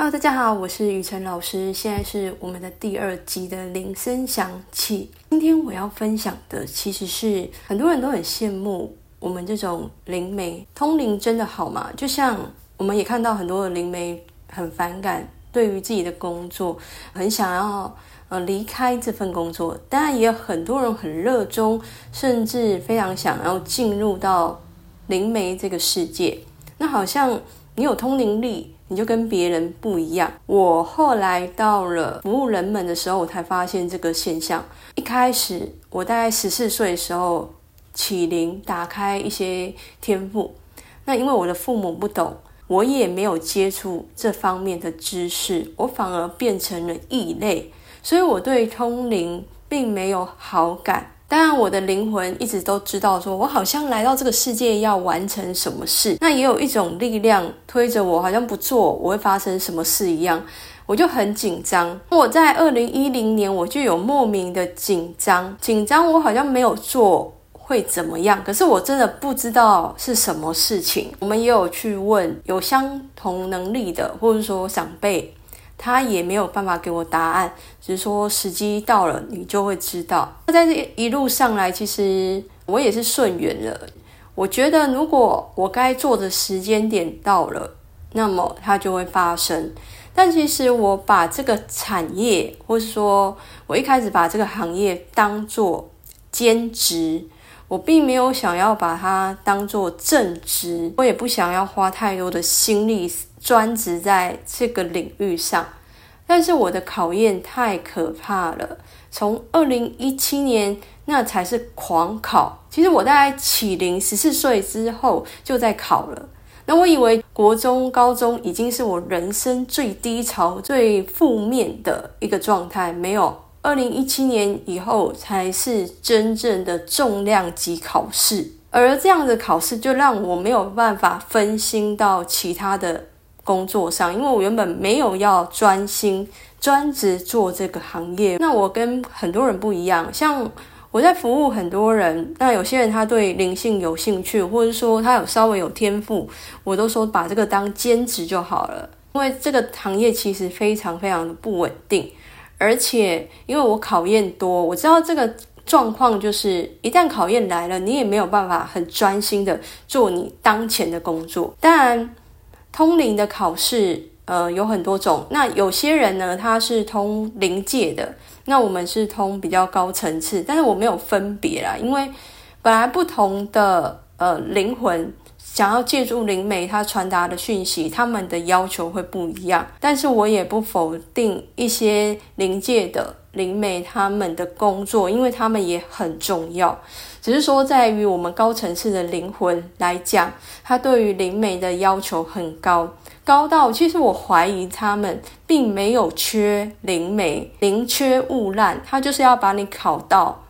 Hello，大家好，我是雨辰老师，现在是我们的第二集的铃声响起。今天我要分享的其实是很多人都很羡慕我们这种灵媒通灵真的好吗？就像我们也看到很多的灵媒很反感，对于自己的工作很想要呃离开这份工作，当然也有很多人很热衷，甚至非常想要进入到灵媒这个世界。那好像你有通灵力。你就跟别人不一样。我后来到了服务人们的时候，我才发现这个现象。一开始，我大概十四岁的时候起灵，打开一些天赋。那因为我的父母不懂，我也没有接触这方面的知识，我反而变成了异类，所以我对通灵并没有好感。当然，我的灵魂一直都知道，说我好像来到这个世界要完成什么事。那也有一种力量推着我，好像不做我会发生什么事一样，我就很紧张。我在二零一零年我就有莫名的紧张，紧张我好像没有做会怎么样，可是我真的不知道是什么事情。我们也有去问有相同能力的，或者说长辈。他也没有办法给我答案，只是说时机到了，你就会知道。那在这一路上来，其实我也是顺缘了。我觉得，如果我该做的时间点到了，那么它就会发生。但其实我把这个产业，或是说我一开始把这个行业当做兼职，我并没有想要把它当做正职，我也不想要花太多的心力。专职在这个领域上，但是我的考验太可怕了。从二零一七年那才是狂考，其实我大概起龄十四岁之后就在考了。那我以为国中、高中已经是我人生最低潮、最负面的一个状态，没有。二零一七年以后才是真正的重量级考试，而这样的考试就让我没有办法分心到其他的。工作上，因为我原本没有要专心专职做这个行业，那我跟很多人不一样。像我在服务很多人，那有些人他对灵性有兴趣，或者说他有稍微有天赋，我都说把这个当兼职就好了。因为这个行业其实非常非常的不稳定，而且因为我考验多，我知道这个状况就是一旦考验来了，你也没有办法很专心的做你当前的工作。当然。通灵的考试，呃，有很多种。那有些人呢，他是通灵界的，那我们是通比较高层次，但是我没有分别啦，因为本来不同的呃灵魂想要借助灵媒他传达的讯息，他们的要求会不一样。但是我也不否定一些灵界的灵媒他们的工作，因为他们也很重要。只是说，在于我们高层次的灵魂来讲，他对于灵媒的要求很高，高到其实我怀疑他们并没有缺灵媒，宁缺毋滥，他就是要把你考到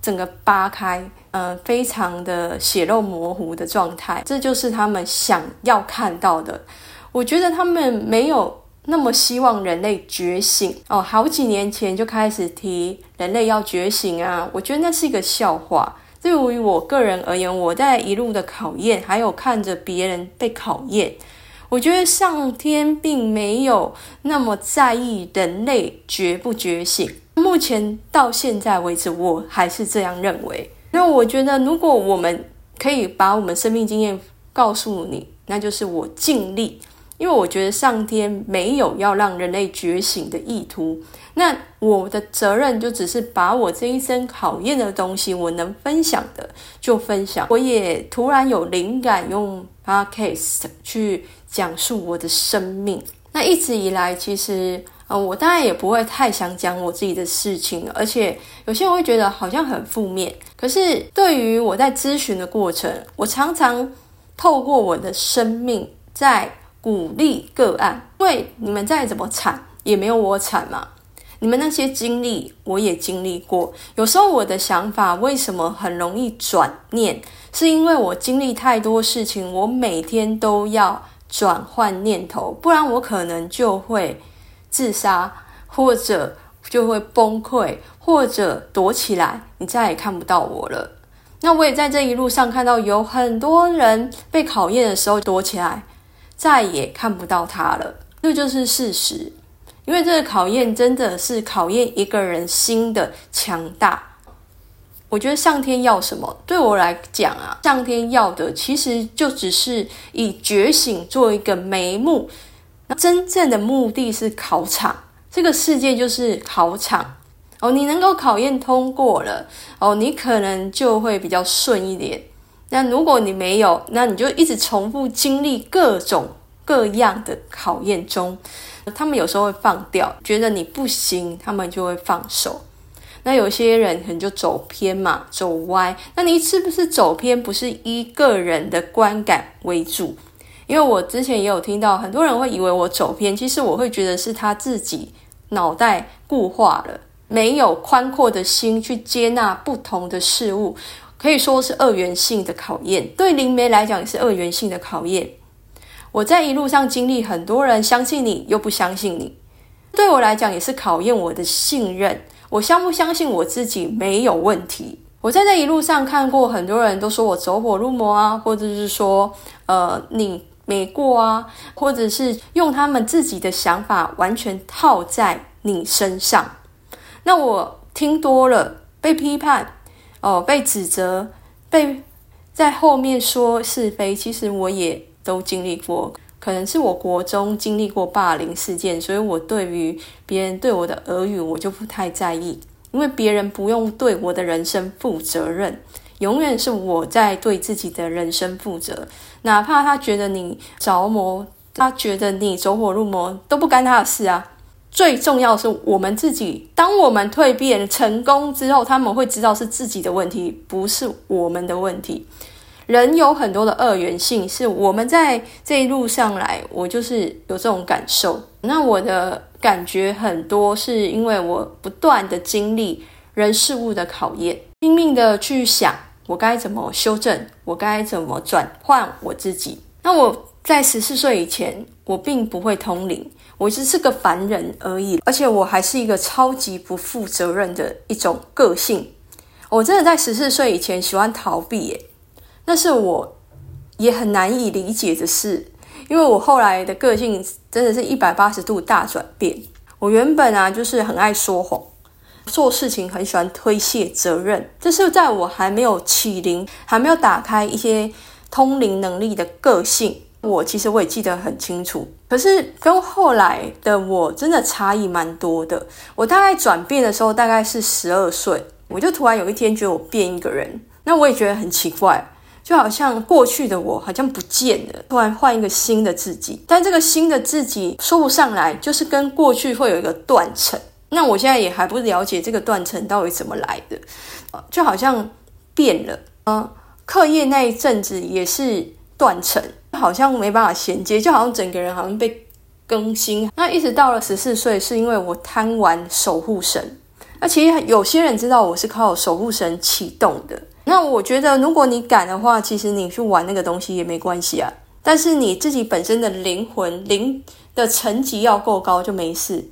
整个扒开，嗯，非常的血肉模糊的状态，这就是他们想要看到的。我觉得他们没有。那么希望人类觉醒哦，好几年前就开始提人类要觉醒啊，我觉得那是一个笑话。对于我个人而言，我在一路的考验，还有看着别人被考验，我觉得上天并没有那么在意人类觉不觉醒。目前到现在为止，我还是这样认为。那我觉得，如果我们可以把我们生命经验告诉你，那就是我尽力。因为我觉得上天没有要让人类觉醒的意图，那我的责任就只是把我这一生考验的东西，我能分享的就分享。我也突然有灵感，用 podcast 去讲述我的生命。那一直以来，其实呃，我当然也不会太想讲我自己的事情，而且有些人会觉得好像很负面。可是对于我在咨询的过程，我常常透过我的生命在。鼓励个案，因为你们再怎么惨，也没有我惨嘛。你们那些经历，我也经历过。有时候我的想法为什么很容易转念，是因为我经历太多事情，我每天都要转换念头，不然我可能就会自杀，或者就会崩溃，或者躲起来，你再也看不到我了。那我也在这一路上看到有很多人被考验的时候躲起来。再也看不到他了。这就是事实。因为这个考验真的是考验一个人心的强大。我觉得上天要什么？对我来讲啊，上天要的其实就只是以觉醒做一个眉目。真正的目的是考场，这个世界就是考场哦。你能够考验通过了哦，你可能就会比较顺一点。那如果你没有，那你就一直重复经历各种各样的考验中。他们有时候会放掉，觉得你不行，他们就会放手。那有些人可能就走偏嘛，走歪。那你是不是走偏？不是一个人的观感为主，因为我之前也有听到很多人会以为我走偏，其实我会觉得是他自己脑袋固化了，没有宽阔的心去接纳不同的事物，可以说是二元性的考验。对灵媒来讲也是二元性的考验。我在一路上经历，很多人相信你又不相信你，对我来讲也是考验我的信任。我相不相信我自己没有问题？我在这一路上看过很多人都说我走火入魔啊，或者是说呃你没过啊，或者是用他们自己的想法完全套在你身上。那我听多了，被批判哦，被指责，被在后面说是非，其实我也。都经历过，可能是我国中经历过霸凌事件，所以我对于别人对我的耳语，我就不太在意，因为别人不用对我的人生负责任，永远是我在对自己的人生负责。哪怕他觉得你着魔，他觉得你走火入魔，都不干他的事啊。最重要是我们自己，当我们蜕变成功之后，他们会知道是自己的问题，不是我们的问题。人有很多的二元性，是我们在这一路上来，我就是有这种感受。那我的感觉很多，是因为我不断的经历人事物的考验，拼命的去想我该怎么修正，我该怎么转换我自己。那我在十四岁以前，我并不会通灵，我只是个凡人而已，而且我还是一个超级不负责任的一种个性。我真的在十四岁以前喜欢逃避耶。那是我也很难以理解的事，因为我后来的个性真的是一百八十度大转变。我原本啊就是很爱说谎，做事情很喜欢推卸责任。这是在我还没有启灵、还没有打开一些通灵能力的个性。我其实我也记得很清楚，可是跟后来的我真的差异蛮多的。我大概转变的时候大概是十二岁，我就突然有一天觉得我变一个人，那我也觉得很奇怪。就好像过去的我好像不见了，突然换一个新的自己，但这个新的自己说不上来，就是跟过去会有一个断层。那我现在也还不了解这个断层到底怎么来的，就好像变了。嗯，课业那一阵子也是断层，好像没办法衔接，就好像整个人好像被更新。那一直到了十四岁，是因为我贪玩守护神。那其实有些人知道我是靠守护神启动的。那我觉得，如果你敢的话，其实你去玩那个东西也没关系啊。但是你自己本身的灵魂灵的层级要够高就没事。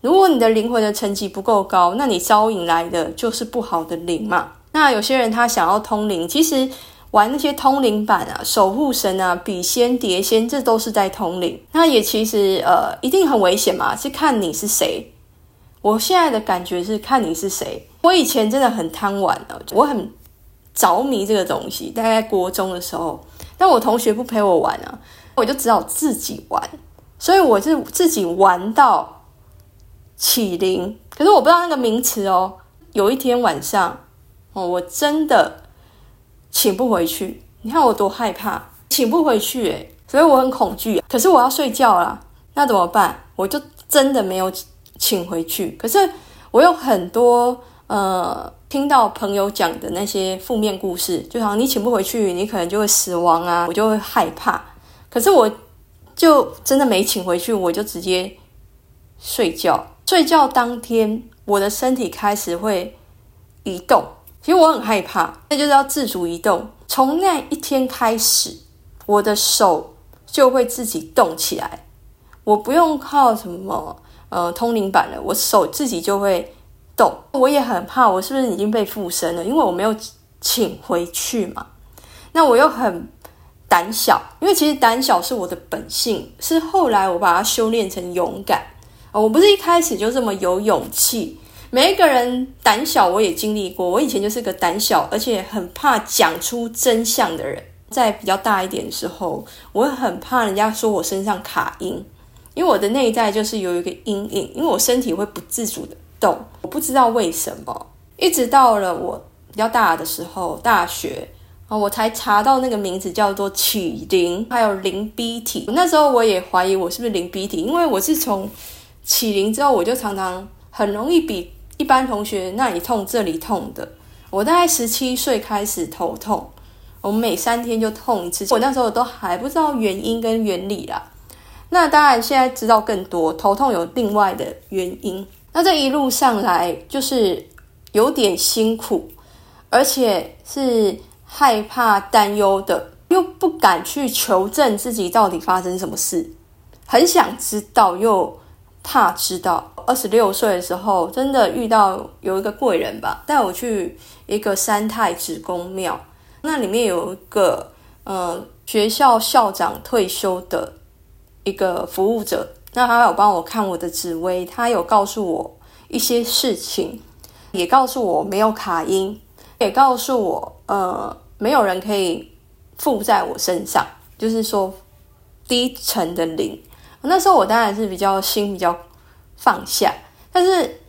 如果你的灵魂的层级不够高，那你招引来的就是不好的灵嘛。那有些人他想要通灵，其实玩那些通灵版啊、守护神啊、笔仙、碟仙，这都是在通灵。那也其实呃，一定很危险嘛，是看你是谁。我现在的感觉是看你是谁。我以前真的很贪玩的，我很。着迷这个东西，大概国中的时候，但我同学不陪我玩啊，我就只好自己玩，所以我是自己玩到起灵。可是我不知道那个名词哦。有一天晚上，哦，我真的请不回去。你看我多害怕，请不回去诶，所以我很恐惧。可是我要睡觉啦，那怎么办？我就真的没有请回去。可是我有很多呃。听到朋友讲的那些负面故事，就好像你请不回去，你可能就会死亡啊，我就会害怕。可是我就真的没请回去，我就直接睡觉。睡觉当天，我的身体开始会移动，其实我很害怕，那就是要自主移动。从那一天开始，我的手就会自己动起来，我不用靠什么呃通灵板了，我手自己就会。动，我也很怕，我是不是已经被附身了？因为我没有请回去嘛。那我又很胆小，因为其实胆小是我的本性，是后来我把它修炼成勇敢。我不是一开始就这么有勇气。每一个人胆小，我也经历过。我以前就是个胆小，而且很怕讲出真相的人。在比较大一点的时候，我很怕人家说我身上卡音，因为我的内在就是有一个阴影，因为我身体会不自主的动，我不知道为什么。一直到了我比较大的时候，大学啊，我才查到那个名字叫做启灵，还有灵 B 体。那时候我也怀疑我是不是灵 B 体，因为我是从启灵之后，我就常常很容易比。一般同学那里痛这里痛的，我大概十七岁开始头痛，我每三天就痛一次。我那时候都还不知道原因跟原理啦。那当然现在知道更多，头痛有另外的原因。那这一路上来就是有点辛苦，而且是害怕、担忧的，又不敢去求证自己到底发生什么事，很想知道又怕知道。二十六岁的时候，真的遇到有一个贵人吧，带我去一个三太子宫庙，那里面有一个呃学校校长退休的一个服务者，那他有帮我看我的紫薇，他有告诉我一些事情，也告诉我没有卡音，也告诉我呃没有人可以附在我身上，就是说低沉的灵。那时候我当然是比较心比较。放下，但是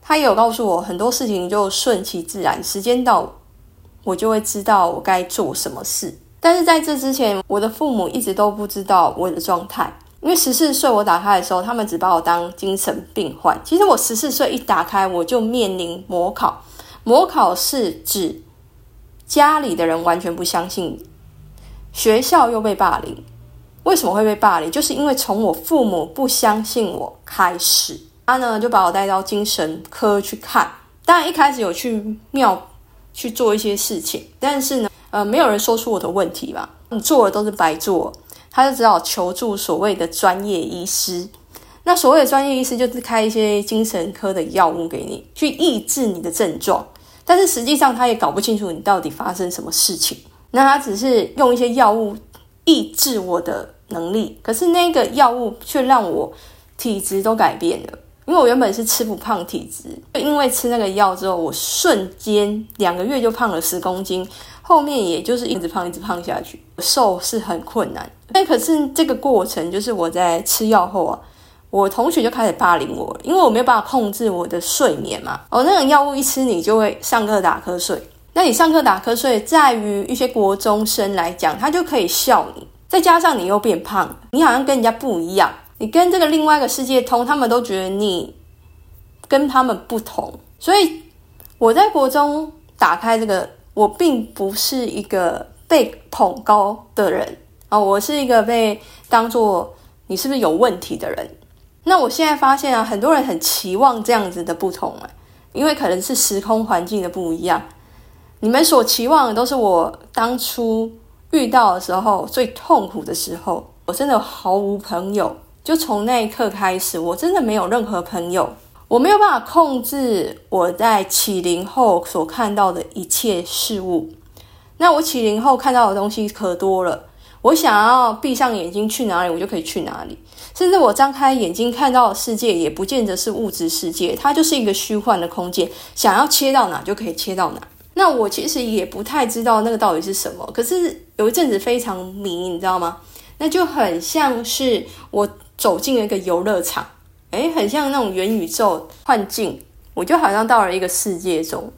他也有告诉我很多事情就顺其自然，时间到我就会知道我该做什么事。但是在这之前，我的父母一直都不知道我的状态，因为十四岁我打开的时候，他们只把我当精神病患。其实我十四岁一打开，我就面临模考。模考是指家里的人完全不相信，学校又被霸凌。为什么会被霸凌？就是因为从我父母不相信我开始，他呢就把我带到精神科去看。当然一开始有去庙去做一些事情，但是呢，呃，没有人说出我的问题吧？你做的都是白做，他就只好求助所谓的专业医师。那所谓的专业医师就是开一些精神科的药物给你，去抑制你的症状。但是实际上他也搞不清楚你到底发生什么事情。那他只是用一些药物。抑制我的能力，可是那个药物却让我体质都改变了。因为我原本是吃不胖体质，因为吃那个药之后，我瞬间两个月就胖了十公斤，后面也就是一直胖一直胖下去，瘦是很困难。但可是这个过程，就是我在吃药后啊，我同学就开始霸凌我，因为我没有办法控制我的睡眠嘛。哦，那种药物一吃，你就会上课打瞌睡。那你上课打瞌睡，在于一些国中生来讲，他就可以笑你。再加上你又变胖，你好像跟人家不一样，你跟这个另外一个世界通，他们都觉得你跟他们不同。所以我在国中打开这个，我并不是一个被捧高的人啊，我是一个被当做你是不是有问题的人。那我现在发现啊，很多人很期望这样子的不同哎，因为可能是时空环境的不一样。你们所期望的都是我当初遇到的时候最痛苦的时候，我真的毫无朋友。就从那一刻开始，我真的没有任何朋友，我没有办法控制我在起灵后所看到的一切事物。那我起灵后看到的东西可多了，我想要闭上眼睛去哪里，我就可以去哪里。甚至我张开眼睛看到的世界，也不见得是物质世界，它就是一个虚幻的空间，想要切到哪就可以切到哪。那我其实也不太知道那个到底是什么，可是有一阵子非常迷，你知道吗？那就很像是我走进了一个游乐场，诶，很像那种元宇宙幻境，我就好像到了一个世界中，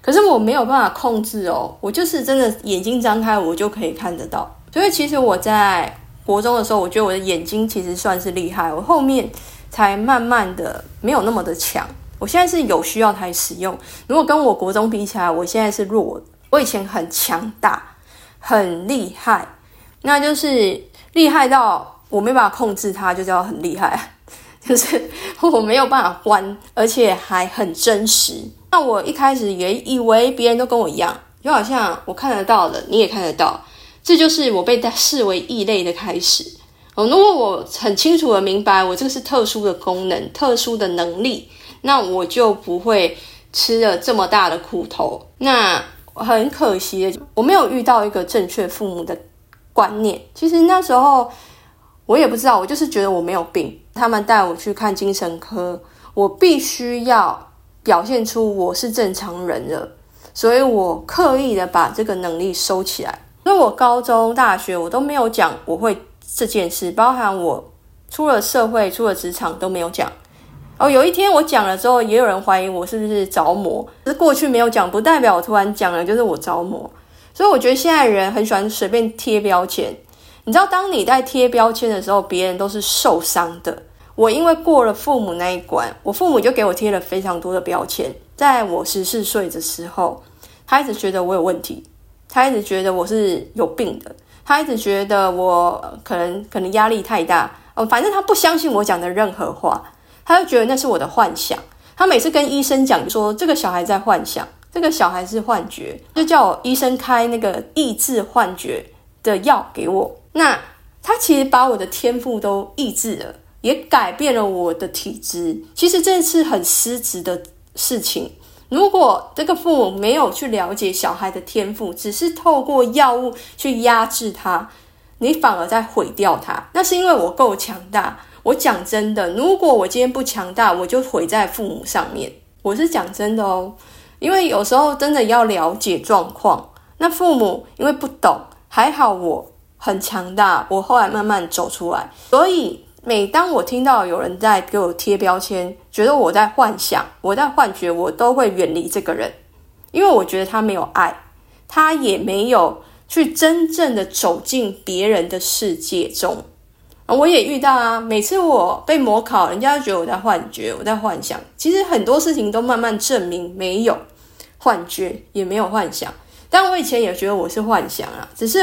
可是我没有办法控制哦，我就是真的眼睛张开，我就可以看得到。所以其实我在国中的时候，我觉得我的眼睛其实算是厉害，我后面才慢慢的没有那么的强。我现在是有需要才使用。如果跟我国中比起来，我现在是弱。我以前很强大，很厉害，那就是厉害到我没办法控制它，就叫很厉害。就是我没有办法关，而且还很真实。那我一开始也以为别人都跟我一样，就好像我看得到的，你也看得到，这就是我被视为异类的开始。哦，如果我很清楚的明白，我这个是特殊的功能，特殊的能力。那我就不会吃了这么大的苦头。那很可惜，我没有遇到一个正确父母的观念。其实那时候我也不知道，我就是觉得我没有病。他们带我去看精神科，我必须要表现出我是正常人了，所以我刻意的把这个能力收起来。因为我高中、大学我都没有讲我会这件事，包含我出了社会、出了职场都没有讲。哦，有一天我讲了之后，也有人怀疑我是不是着魔。是过去没有讲，不代表我突然讲了就是我着魔。所以我觉得现在人很喜欢随便贴标签。你知道，当你在贴标签的时候，别人都是受伤的。我因为过了父母那一关，我父母就给我贴了非常多的标签。在我十四岁的时候，他一直觉得我有问题，他一直觉得我是有病的，他一直觉得我可能可能压力太大哦，反正他不相信我讲的任何话。他就觉得那是我的幻想。他每次跟医生讲说这个小孩在幻想，这个小孩是幻觉，就叫我医生开那个抑制幻觉的药给我。那他其实把我的天赋都抑制了，也改变了我的体质。其实这是很失职的事情。如果这个父母没有去了解小孩的天赋，只是透过药物去压制他，你反而在毁掉他。那是因为我够强大。我讲真的，如果我今天不强大，我就毁在父母上面。我是讲真的哦，因为有时候真的要了解状况。那父母因为不懂，还好我很强大，我后来慢慢走出来。所以每当我听到有人在给我贴标签，觉得我在幻想，我在幻觉，我都会远离这个人，因为我觉得他没有爱，他也没有去真正的走进别人的世界中。我也遇到啊，每次我被模考，人家就觉得我在幻觉，我在幻想。其实很多事情都慢慢证明没有幻觉，也没有幻想。但我以前也觉得我是幻想啊，只是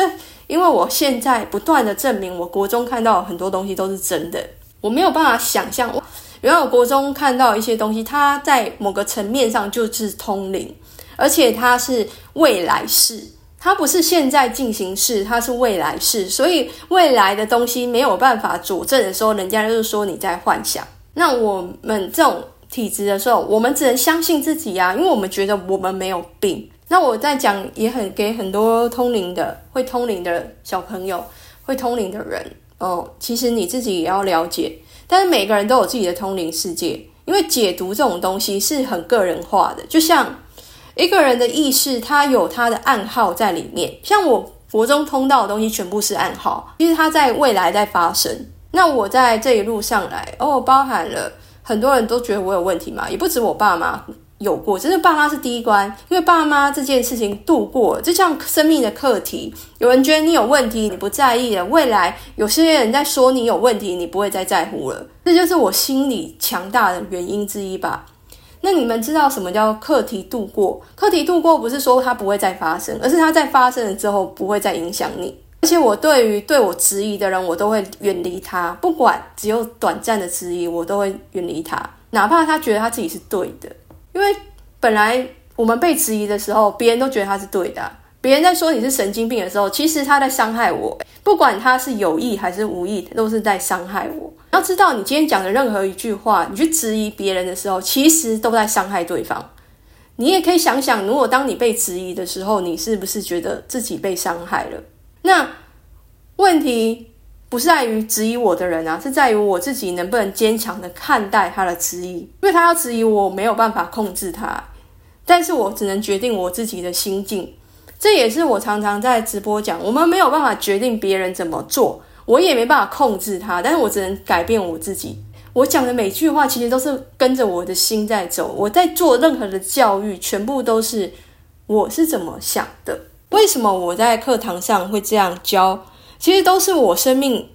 因为我现在不断的证明，我国中看到很多东西都是真的。我没有办法想象，原来我国中看到一些东西，它在某个层面上就是通灵，而且它是未来式。它不是现在进行式，它是未来式，所以未来的东西没有办法佐证的时候，人家就是说你在幻想。那我们这种体质的时候，我们只能相信自己啊，因为我们觉得我们没有病。那我在讲也很给很多通灵的、会通灵的小朋友、会通灵的人哦，其实你自己也要了解。但是每个人都有自己的通灵世界，因为解读这种东西是很个人化的，就像。一个人的意识，他有他的暗号在里面。像我佛中通道的东西，全部是暗号，其实它在未来在发生。那我在这一路上来，哦，包含了很多人都觉得我有问题嘛，也不止我爸妈有过，只是爸妈是第一关，因为爸妈这件事情度过，就像生命的课题。有人觉得你有问题，你不在意了；未来有些人在说你有问题，你不会再在乎了。这就是我心理强大的原因之一吧。那你们知道什么叫课题度过？课题度过不是说它不会再发生，而是它在发生了之后不会再影响你。而且我对于对我质疑的人，我都会远离他，不管只有短暂的质疑，我都会远离他，哪怕他觉得他自己是对的。因为本来我们被质疑的时候，别人都觉得他是对的。别人在说你是神经病的时候，其实他在伤害我。不管他是有意还是无意，都是在伤害我。要知道，你今天讲的任何一句话，你去质疑别人的时候，其实都在伤害对方。你也可以想想，如果当你被质疑的时候，你是不是觉得自己被伤害了？那问题不是在于质疑我的人啊，是在于我自己能不能坚强的看待他的质疑。因为他要质疑我，没有办法控制他，但是我只能决定我自己的心境。这也是我常常在直播讲，我们没有办法决定别人怎么做，我也没办法控制他，但是我只能改变我自己。我讲的每句话其实都是跟着我的心在走，我在做任何的教育，全部都是我是怎么想的。为什么我在课堂上会这样教？其实都是我生命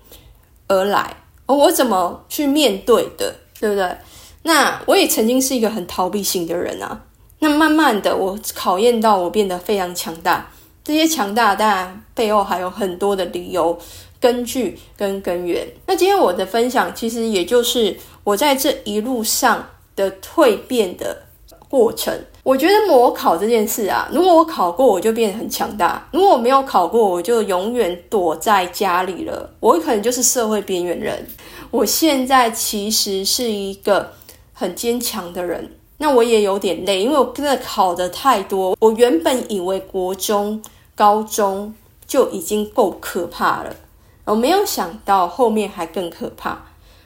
而来，我怎么去面对的，对不对？那我也曾经是一个很逃避型的人啊。那慢慢的，我考验到我变得非常强大。这些强大当然背后还有很多的理由、根据跟根源。那今天我的分享，其实也就是我在这一路上的蜕变的过程。我觉得模考这件事啊，如果我考过，我就变得很强大；如果我没有考过，我就永远躲在家里了。我可能就是社会边缘人。我现在其实是一个很坚强的人。那我也有点累，因为我真的考的太多。我原本以为国中、高中就已经够可怕了。我没有想到后面还更可怕。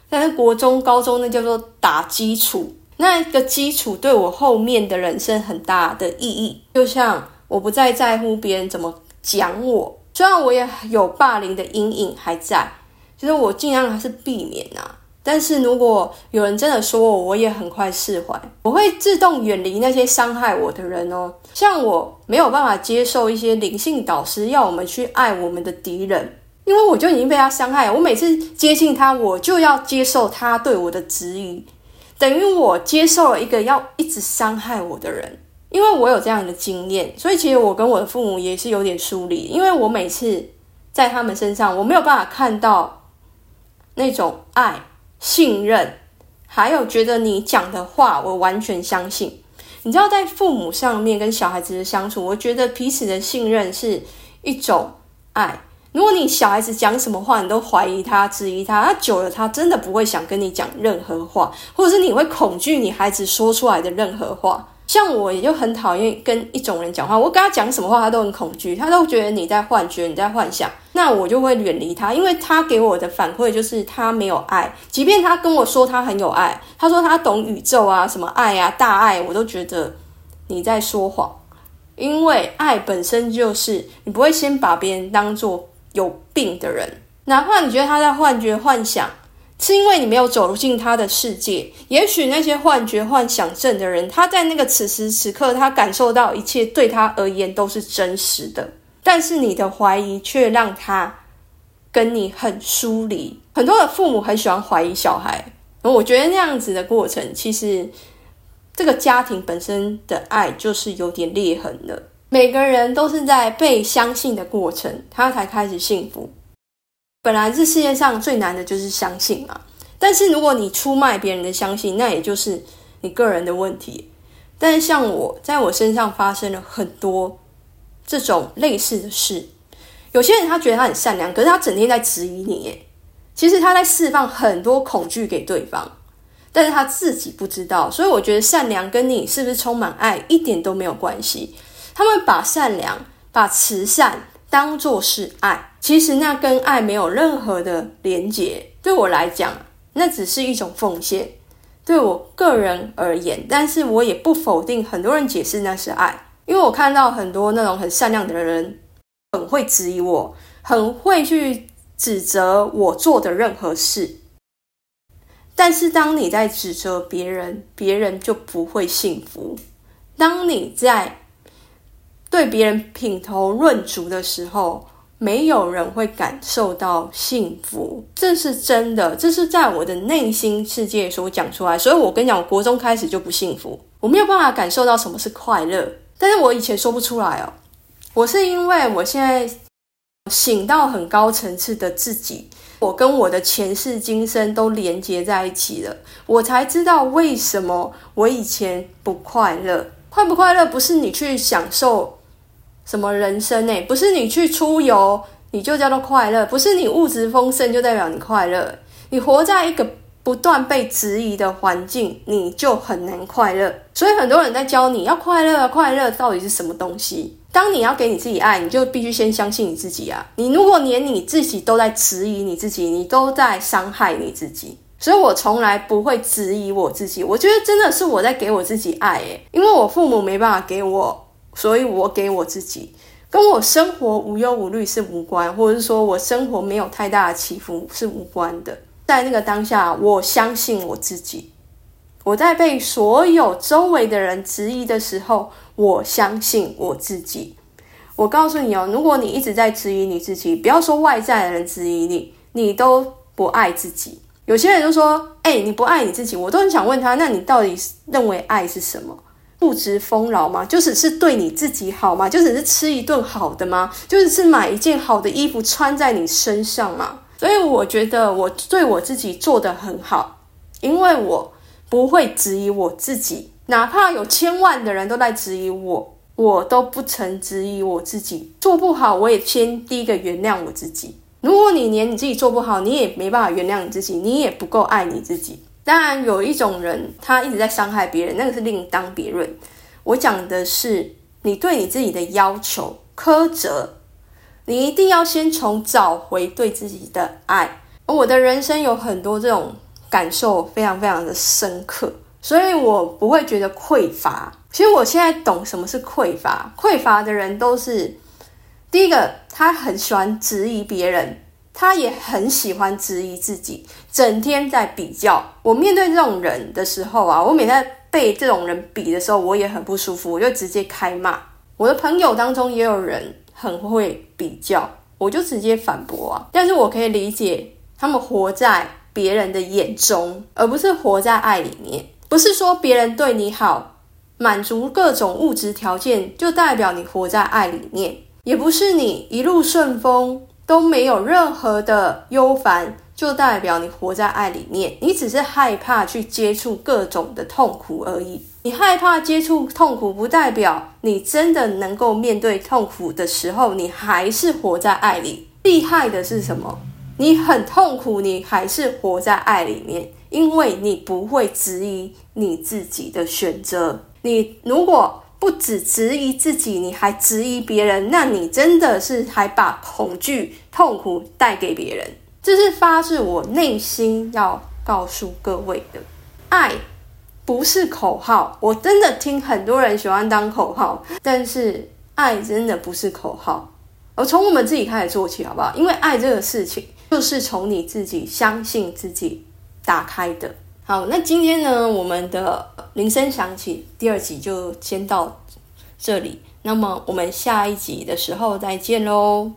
但是国中、高中那叫做打基础，那个基础对我后面的人生很大的意义。就像我不再在乎别人怎么讲我，虽然我也有霸凌的阴影还在，就是我尽量还是避免啊。但是如果有人真的说我，我也很快释怀，我会自动远离那些伤害我的人哦。像我没有办法接受一些灵性导师要我们去爱我们的敌人，因为我就已经被他伤害。我每次接近他，我就要接受他对我的质疑，等于我接受了一个要一直伤害我的人。因为我有这样的经验，所以其实我跟我的父母也是有点疏离，因为我每次在他们身上，我没有办法看到那种爱。信任，还有觉得你讲的话，我完全相信。你知道，在父母上面跟小孩子的相处，我觉得彼此的信任是一种爱。如果你小孩子讲什么话，你都怀疑他、质疑他，他久了，他真的不会想跟你讲任何话，或者是你会恐惧你孩子说出来的任何话。像我也就很讨厌跟一种人讲话，我跟他讲什么话，他都很恐惧，他都觉得你在幻觉，你在幻想，那我就会远离他，因为他给我的反馈就是他没有爱，即便他跟我说他很有爱，他说他懂宇宙啊，什么爱啊，大爱，我都觉得你在说谎，因为爱本身就是你不会先把别人当做有病的人，哪怕你觉得他在幻觉、幻想。是因为你没有走进他的世界。也许那些幻觉、幻想症的人，他在那个此时此刻，他感受到一切对他而言都是真实的。但是你的怀疑却让他跟你很疏离。很多的父母很喜欢怀疑小孩，我觉得那样子的过程，其实这个家庭本身的爱就是有点裂痕了。每个人都是在被相信的过程，他才开始幸福。本来这世界上最难的就是相信嘛，但是如果你出卖别人的相信，那也就是你个人的问题。但是像我在我身上发生了很多这种类似的事，有些人他觉得他很善良，可是他整天在质疑你，耶，其实他在释放很多恐惧给对方，但是他自己不知道。所以我觉得善良跟你是不是充满爱一点都没有关系。他们把善良、把慈善当做是爱。其实那跟爱没有任何的连结，对我来讲，那只是一种奉献。对我个人而言，但是我也不否定很多人解释那是爱，因为我看到很多那种很善良的人，很会质疑我，很会去指责我做的任何事。但是当你在指责别人，别人就不会幸福。当你在对别人品头论足的时候，没有人会感受到幸福，这是真的，这是在我的内心世界所讲出来。所以我跟你讲，我国中开始就不幸福，我没有办法感受到什么是快乐。但是我以前说不出来哦，我是因为我现在醒到很高层次的自己，我跟我的前世今生都连接在一起了，我才知道为什么我以前不快乐。快不快乐不是你去享受。什么人生呢？不是你去出游你就叫做快乐，不是你物质丰盛就代表你快乐。你活在一个不断被质疑的环境，你就很难快乐。所以很多人在教你要快乐，快乐到底是什么东西？当你要给你自己爱，你就必须先相信你自己啊！你如果连你自己都在质疑你自己，你都在伤害你自己。所以我从来不会质疑我自己。我觉得真的是我在给我自己爱，诶，因为我父母没办法给我。所以我给我自己，跟我生活无忧无虑是无关，或者是说我生活没有太大的起伏是无关的。在那个当下，我相信我自己。我在被所有周围的人质疑的时候，我相信我自己。我告诉你哦，如果你一直在质疑你自己，不要说外在的人质疑你，你都不爱自己。有些人就说：“哎，你不爱你自己。”我都很想问他：“那你到底认为爱是什么？”物质丰饶吗？就只是对你自己好吗？就只是吃一顿好的吗？就只是买一件好的衣服穿在你身上吗？所以我觉得我对我自己做得很好，因为我不会质疑我自己，哪怕有千万的人都在质疑我，我都不曾质疑我自己。做不好，我也先第一个原谅我自己。如果你连你自己做不好，你也没办法原谅你自己，你也不够爱你自己。当然，有一种人他一直在伤害别人，那个是另当别论。我讲的是你对你自己的要求苛责，你一定要先从找回对自己的爱。而我的人生有很多这种感受，非常非常的深刻，所以我不会觉得匮乏。其实我现在懂什么是匮乏。匮乏的人都是第一个，他很喜欢质疑别人，他也很喜欢质疑自己，整天在比较。我面对这种人的时候啊，我每天被这种人比的时候，我也很不舒服，我就直接开骂。我的朋友当中也有人很会比较，我就直接反驳啊。但是我可以理解他们活在别人的眼中，而不是活在爱里面。不是说别人对你好。满足各种物质条件，就代表你活在爱里面；也不是你一路顺风都没有任何的忧烦，就代表你活在爱里面。你只是害怕去接触各种的痛苦而已。你害怕接触痛苦，不代表你真的能够面对痛苦的时候，你还是活在爱里。厉害的是什么？你很痛苦，你还是活在爱里面，因为你不会质疑你自己的选择。你如果不只质疑自己，你还质疑别人，那你真的是还把恐惧、痛苦带给别人。这是发自我内心要告诉各位的。爱不是口号，我真的听很多人喜欢当口号，但是爱真的不是口号。而从我们自己开始做起，好不好？因为爱这个事情，就是从你自己相信自己打开的。好，那今天呢，我们的铃声响起第二集就先到这里。那么我们下一集的时候再见喽。